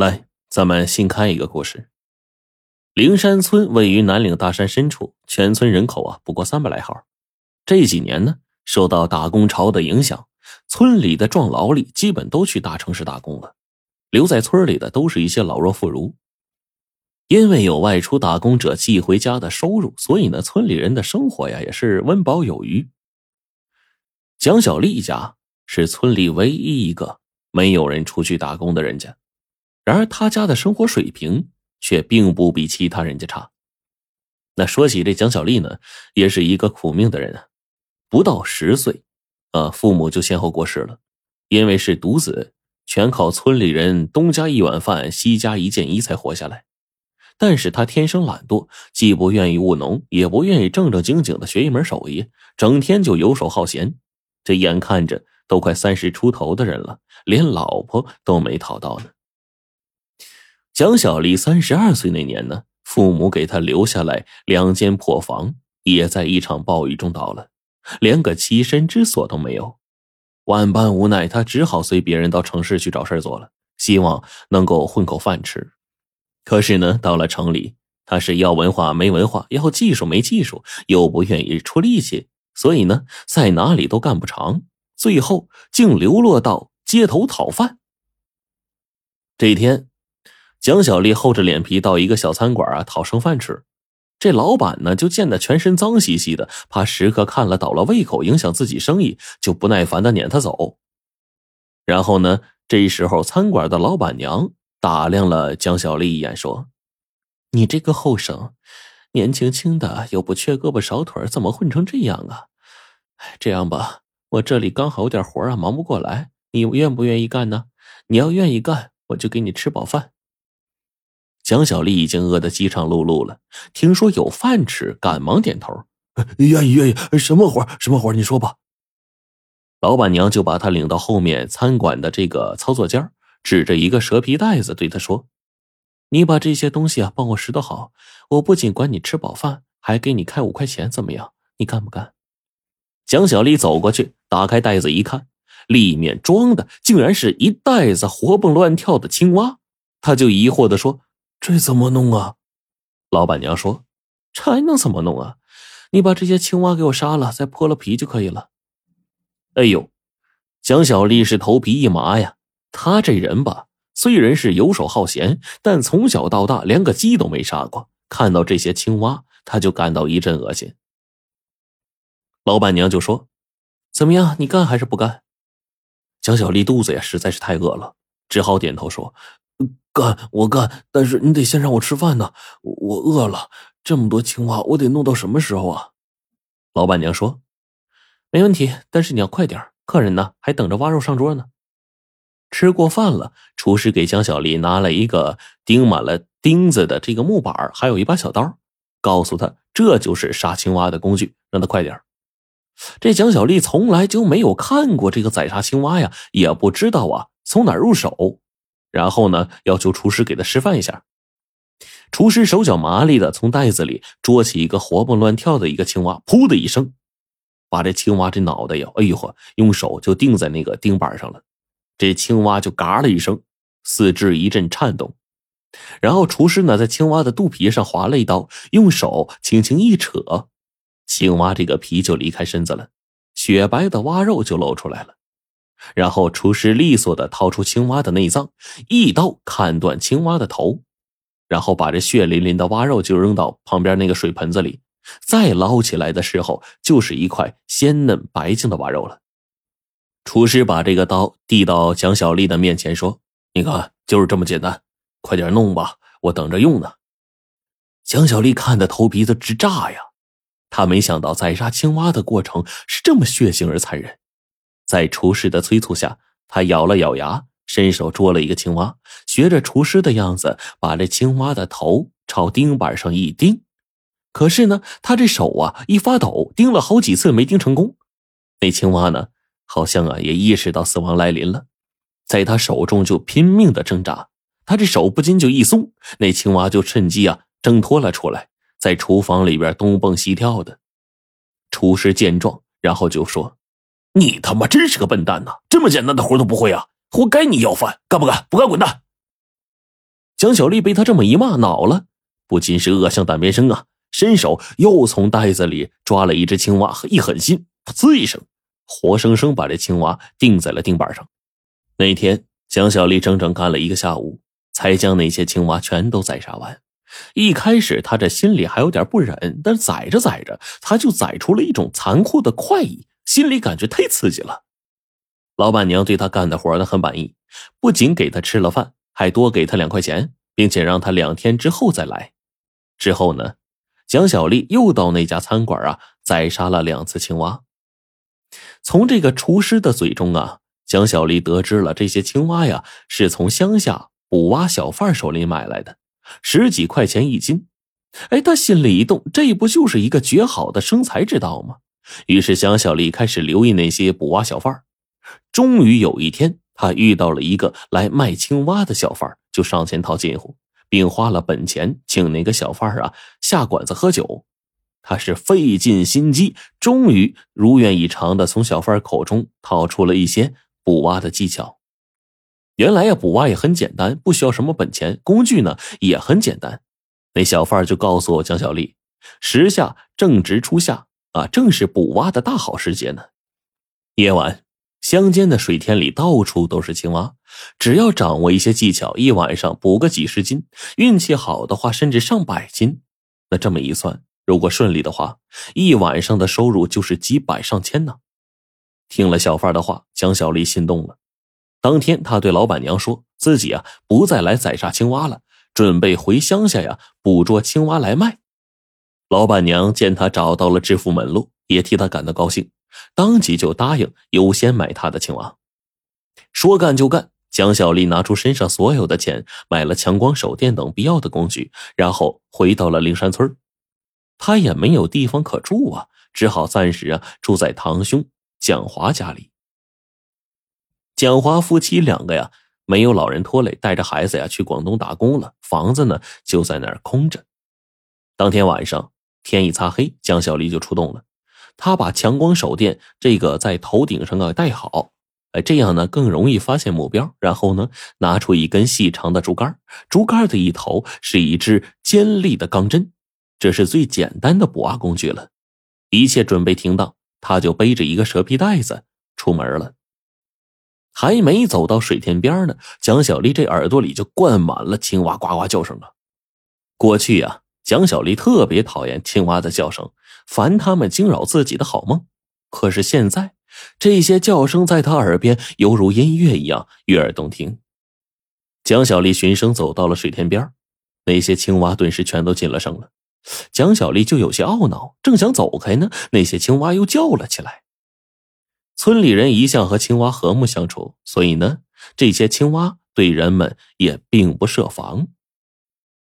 来，咱们新开一个故事。灵山村位于南岭大山深处，全村人口啊不过三百来号。这几年呢，受到打工潮的影响，村里的壮劳力基本都去大城市打工了，留在村里的都是一些老弱妇孺。因为有外出打工者寄回家的收入，所以呢，村里人的生活呀也是温饱有余。蒋小丽家是村里唯一一个没有人出去打工的人家。然而，他家的生活水平却并不比其他人家差。那说起这蒋小丽呢，也是一个苦命的人啊。不到十岁，啊，父母就先后过世了。因为是独子，全靠村里人东家一碗饭，西家一件衣才活下来。但是他天生懒惰，既不愿意务农，也不愿意正正经经的学一门手艺，整天就游手好闲。这眼看着都快三十出头的人了，连老婆都没讨到呢。蒋小丽三十二岁那年呢，父母给她留下来两间破房，也在一场暴雨中倒了，连个栖身之所都没有。万般无奈，她只好随别人到城市去找事做了，希望能够混口饭吃。可是呢，到了城里，她是要文化没文化，要技术没技术，又不愿意出力气，所以呢，在哪里都干不长，最后竟流落到街头讨饭。这天。蒋小丽厚着脸皮到一个小餐馆啊讨剩饭吃，这老板呢就见他全身脏兮兮的，怕食客看了倒了胃口，影响自己生意，就不耐烦的撵他走。然后呢，这时候餐馆的老板娘打量了蒋小丽一眼，说：“你这个后生，年轻轻的又不缺胳膊少腿，怎么混成这样啊？这样吧，我这里刚好有点活啊，忙不过来，你愿不愿意干呢？你要愿意干，我就给你吃饱饭。”蒋小丽已经饿得饥肠辘辘了，听说有饭吃，赶忙点头，愿意愿意。什么活什么活你说吧。老板娘就把他领到后面餐馆的这个操作间，指着一个蛇皮袋子对他说：“你把这些东西啊帮我拾掇好，我不仅管你吃饱饭，还给你开五块钱，怎么样？你干不干？”蒋小丽走过去，打开袋子一看，里面装的竟然是一袋子活蹦乱跳的青蛙，他就疑惑的说。这怎么弄啊？老板娘说：“这还能怎么弄啊？你把这些青蛙给我杀了，再剥了皮就可以了。”哎呦，蒋小丽是头皮一麻呀！她这人吧，虽然是游手好闲，但从小到大连个鸡都没杀过。看到这些青蛙，她就感到一阵恶心。老板娘就说：“怎么样，你干还是不干？”蒋小丽肚子呀实在是太饿了，只好点头说。干我干，但是你得先让我吃饭呢，我饿了。这么多青蛙，我得弄到什么时候啊？老板娘说：“没问题，但是你要快点，客人呢还等着挖肉上桌呢。”吃过饭了，厨师给江小丽拿了一个钉满了钉子的这个木板，还有一把小刀，告诉他这就是杀青蛙的工具，让他快点。这蒋小丽从来就没有看过这个宰杀青蛙呀，也不知道啊从哪入手。然后呢，要求厨师给他示范一下。厨师手脚麻利的从袋子里捉起一个活蹦乱跳的一个青蛙，噗的一声，把这青蛙这脑袋呀，哎呦呵，用手就钉在那个钉板上了。这青蛙就嘎了一声，四肢一阵颤动。然后厨师呢，在青蛙的肚皮上划了一刀，用手轻轻一扯，青蛙这个皮就离开身子了，雪白的蛙肉就露出来了。然后，厨师利索的掏出青蛙的内脏，一刀砍断青蛙的头，然后把这血淋淋的蛙肉就扔到旁边那个水盆子里。再捞起来的时候，就是一块鲜嫩白净的蛙肉了。厨师把这个刀递到蒋小丽的面前，说：“你看，就是这么简单，快点弄吧，我等着用呢。”蒋小丽看的头皮子直炸呀，她没想到宰杀青蛙的过程是这么血腥而残忍。在厨师的催促下，他咬了咬牙，伸手捉了一个青蛙，学着厨师的样子，把这青蛙的头朝钉板上一钉。可是呢，他这手啊一发抖，钉了好几次没钉成功。那青蛙呢，好像啊也意识到死亡来临了，在他手中就拼命的挣扎。他这手不禁就一松，那青蛙就趁机啊挣脱了出来，在厨房里边东蹦西跳的。厨师见状，然后就说。你他妈真是个笨蛋呐！这么简单的活都不会啊！活该你要饭，干不干？不干滚蛋！蒋小丽被他这么一骂恼了，不仅是恶向胆边生啊，伸手又从袋子里抓了一只青蛙，一狠心，噗呲一声，活生生把这青蛙钉在了钉板上。那天，蒋小丽整整干了一个下午，才将那些青蛙全都宰杀完。一开始，他这心里还有点不忍，但宰着宰着，他就宰出了一种残酷的快意，心里感觉太刺激了。老板娘对他干的活呢很满意，不仅给他吃了饭，还多给他两块钱，并且让他两天之后再来。之后呢，蒋小丽又到那家餐馆啊，宰杀了两次青蛙。从这个厨师的嘴中啊，蒋小丽得知了这些青蛙呀是从乡下捕蛙小贩手里买来的。十几块钱一斤，哎，他心里一动，这不就是一个绝好的生财之道吗？于是蒋小丽开始留意那些捕蛙小贩终于有一天，他遇到了一个来卖青蛙的小贩就上前套近乎，并花了本钱请那个小贩啊下馆子喝酒。他是费尽心机，终于如愿以偿的从小贩口中套出了一些捕蛙的技巧。原来呀，捕蛙也很简单，不需要什么本钱，工具呢也很简单。那小贩就告诉我蒋小丽，时下正值初夏啊，正是捕蛙的大好时节呢。夜晚，乡间的水田里到处都是青蛙，只要掌握一些技巧，一晚上捕个几十斤，运气好的话甚至上百斤。那这么一算，如果顺利的话，一晚上的收入就是几百上千呢。听了小贩的话，蒋小丽心动了。当天，他对老板娘说自己啊不再来宰杀青蛙了，准备回乡下呀捕捉青蛙来卖。老板娘见他找到了致富门路，也替他感到高兴，当即就答应优先买他的青蛙。说干就干，蒋小丽拿出身上所有的钱，买了强光手电等必要的工具，然后回到了灵山村。他也没有地方可住啊，只好暂时啊住在堂兄蒋华家里。蒋华夫妻两个呀，没有老人拖累，带着孩子呀去广东打工了。房子呢就在那儿空着。当天晚上天一擦黑，蒋小丽就出动了。她把强光手电这个在头顶上啊戴好，哎，这样呢更容易发现目标。然后呢，拿出一根细长的竹竿，竹竿的一头是一支尖利的钢针，这是最简单的捕蛙工具了。一切准备停当，他就背着一个蛇皮袋子出门了。还没走到水田边呢，蒋小丽这耳朵里就灌满了青蛙呱呱叫声啊！过去呀，蒋小丽特别讨厌青蛙的叫声，烦他们惊扰自己的好梦。可是现在，这些叫声在她耳边犹如音乐一样悦耳动听。蒋小丽循声走到了水田边，那些青蛙顿时全都噤了声了。蒋小丽就有些懊恼，正想走开呢，那些青蛙又叫了起来。村里人一向和青蛙和睦相处，所以呢，这些青蛙对人们也并不设防。